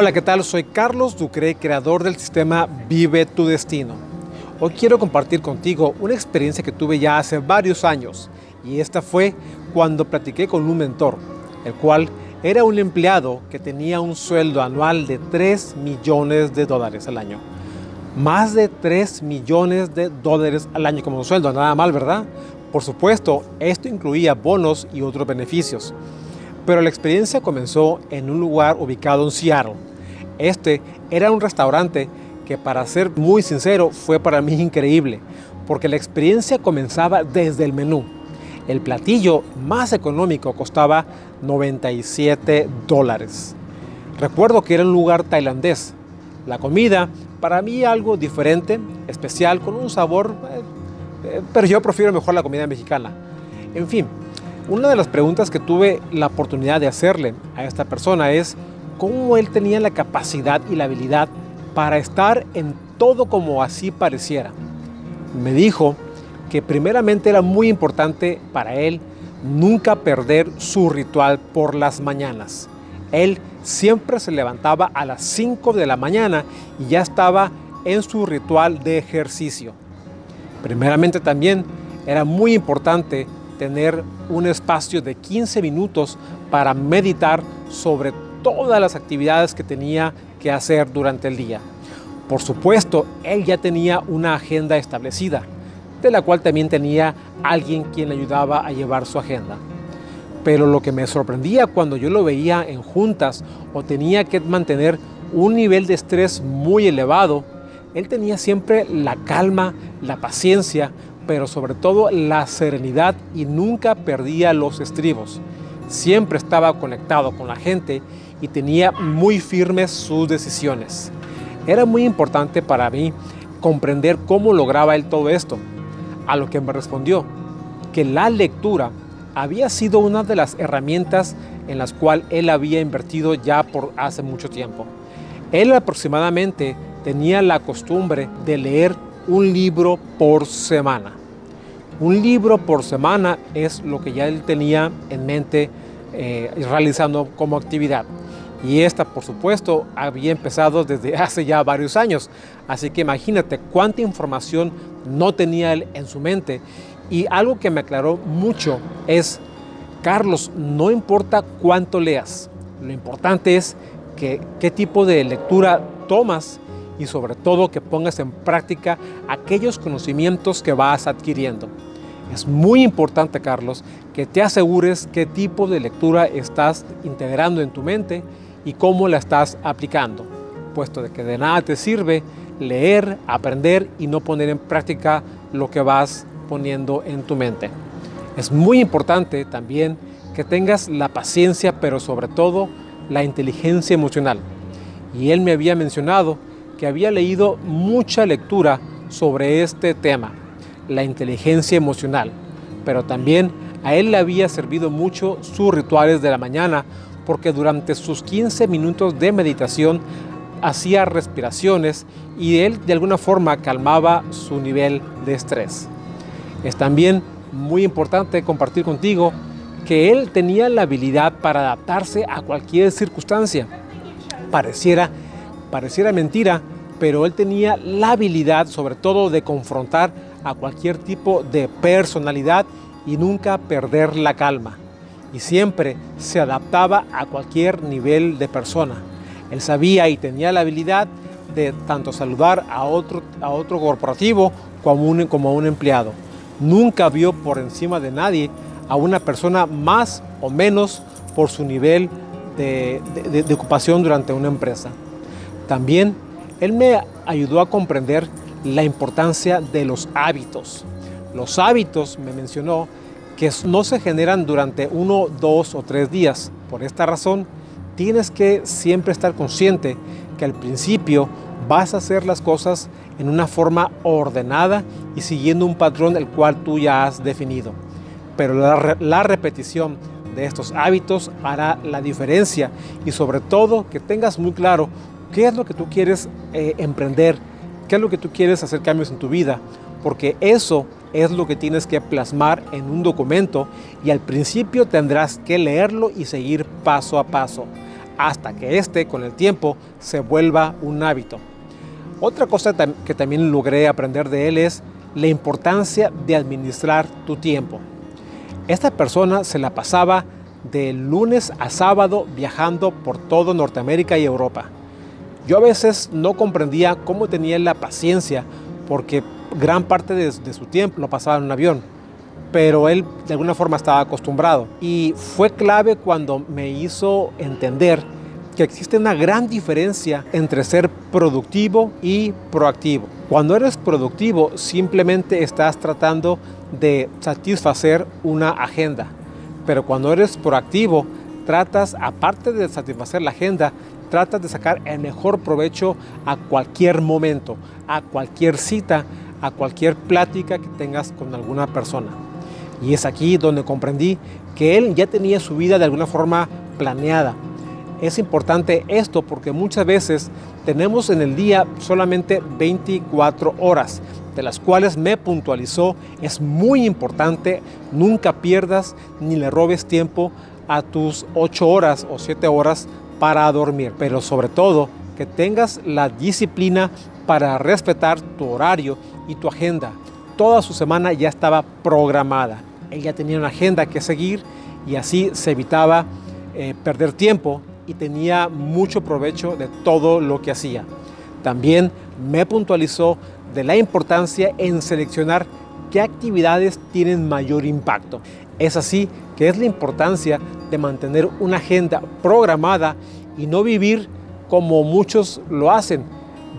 Hola, ¿qué tal? Soy Carlos Ducre, creador del sistema Vive tu Destino. Hoy quiero compartir contigo una experiencia que tuve ya hace varios años y esta fue cuando platiqué con un mentor, el cual era un empleado que tenía un sueldo anual de 3 millones de dólares al año. Más de 3 millones de dólares al año como sueldo, nada mal, ¿verdad? Por supuesto, esto incluía bonos y otros beneficios. Pero la experiencia comenzó en un lugar ubicado en Seattle. Este era un restaurante que para ser muy sincero fue para mí increíble, porque la experiencia comenzaba desde el menú. El platillo más económico costaba 97 dólares. Recuerdo que era un lugar tailandés. La comida, para mí algo diferente, especial, con un sabor, eh, eh, pero yo prefiero mejor la comida mexicana. En fin, una de las preguntas que tuve la oportunidad de hacerle a esta persona es cómo él tenía la capacidad y la habilidad para estar en todo como así pareciera. Me dijo que primeramente era muy importante para él nunca perder su ritual por las mañanas. Él siempre se levantaba a las 5 de la mañana y ya estaba en su ritual de ejercicio. Primeramente también era muy importante tener un espacio de 15 minutos para meditar sobre todas las actividades que tenía que hacer durante el día. Por supuesto, él ya tenía una agenda establecida, de la cual también tenía alguien quien le ayudaba a llevar su agenda. Pero lo que me sorprendía cuando yo lo veía en juntas o tenía que mantener un nivel de estrés muy elevado, él tenía siempre la calma, la paciencia, pero sobre todo la serenidad y nunca perdía los estribos. Siempre estaba conectado con la gente y tenía muy firmes sus decisiones. Era muy importante para mí comprender cómo lograba él todo esto, a lo que me respondió que la lectura había sido una de las herramientas en las cuales él había invertido ya por hace mucho tiempo. Él aproximadamente tenía la costumbre de leer un libro por semana. Un libro por semana es lo que ya él tenía en mente eh, realizando como actividad. Y esta, por supuesto, había empezado desde hace ya varios años. Así que imagínate cuánta información no tenía él en su mente. Y algo que me aclaró mucho es, Carlos, no importa cuánto leas, lo importante es que, qué tipo de lectura tomas y sobre todo que pongas en práctica aquellos conocimientos que vas adquiriendo. Es muy importante, Carlos, que te asegures qué tipo de lectura estás integrando en tu mente y cómo la estás aplicando, puesto de que de nada te sirve leer, aprender y no poner en práctica lo que vas poniendo en tu mente. Es muy importante también que tengas la paciencia, pero sobre todo la inteligencia emocional. Y él me había mencionado que había leído mucha lectura sobre este tema la inteligencia emocional, pero también a él le había servido mucho sus rituales de la mañana, porque durante sus 15 minutos de meditación hacía respiraciones y él de alguna forma calmaba su nivel de estrés. Es también muy importante compartir contigo que él tenía la habilidad para adaptarse a cualquier circunstancia. Pareciera, pareciera mentira, pero él tenía la habilidad sobre todo de confrontar a cualquier tipo de personalidad y nunca perder la calma. Y siempre se adaptaba a cualquier nivel de persona. Él sabía y tenía la habilidad de tanto saludar a otro, a otro corporativo como, un, como a un empleado. Nunca vio por encima de nadie a una persona más o menos por su nivel de, de ocupación durante una empresa. También él me ayudó a comprender la importancia de los hábitos. Los hábitos, me mencionó, que no se generan durante uno, dos o tres días. Por esta razón, tienes que siempre estar consciente que al principio vas a hacer las cosas en una forma ordenada y siguiendo un patrón el cual tú ya has definido. Pero la, repetición de estos hábitos hará la diferencia y sobre todo que tengas muy claro qué es lo que tú quieres eh, emprender, qué es lo que tú quieres hacer cambios en tu vida, porque eso es lo que tienes que plasmar en un documento y al principio tendrás que leerlo y seguir paso a paso hasta que este con el tiempo se vuelva un hábito. Otra cosa que también logré aprender de él es la importancia de administrar tu tiempo. Esta persona se la pasaba de lunes a sábado viajando por todo Norteamérica y Europa. Yo a veces no comprendía cómo tenía la paciencia porque gran parte de, su tiempo lo pasaba en un avión, pero él de alguna forma estaba acostumbrado. Y fue clave cuando me hizo entender que existe una gran diferencia entre ser productivo y proactivo. Cuando eres productivo simplemente estás tratando de satisfacer una agenda, pero cuando eres proactivo tratas, aparte de satisfacer la agenda, tratas de sacar el mejor provecho a cualquier momento, a cualquier cita, a cualquier plática que tengas con alguna persona. Y es aquí donde comprendí que él ya tenía su vida de alguna forma planeada. Es importante esto porque muchas veces tenemos en el día solamente 24 horas, de las cuales me puntualizó, es muy importante, nunca pierdas ni le robes tiempo a tus 8 horas o 7 horas para dormir, pero sobre todo que tengas la disciplina para respetar tu horario y tu agenda. Toda su semana ya estaba programada. Ella tenía una agenda que seguir y así se evitaba eh, perder tiempo y tenía mucho provecho de todo lo que hacía. También me puntualizó de la importancia en seleccionar qué actividades tienen mayor impacto. Es así que es la importancia de mantener una agenda programada y no vivir como muchos lo hacen.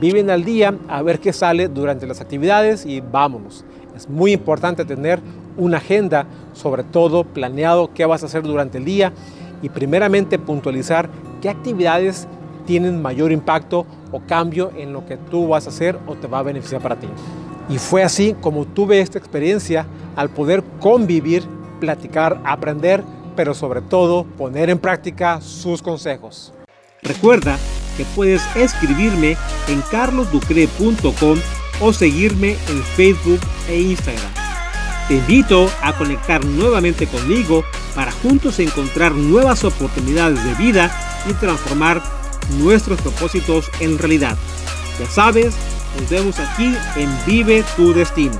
Viven al día a ver qué sale durante las actividades y vámonos. Es muy importante tener una agenda, sobre todo planeado qué vas a hacer durante el día y primeramente puntualizar qué actividades tienen mayor impacto o cambio en lo que tú vas a hacer o te va a beneficiar para ti. Y fue así como tuve esta experiencia al poder convivir, platicar, aprender, pero sobre todo poner en práctica sus consejos. Recuerda que puedes escribirme en carlosducre.com o seguirme en Facebook e Instagram. Te invito a conectar nuevamente conmigo para juntos encontrar nuevas oportunidades de vida y transformar nuestros propósitos en realidad. Ya sabes, nos vemos aquí en Vive tu Destino.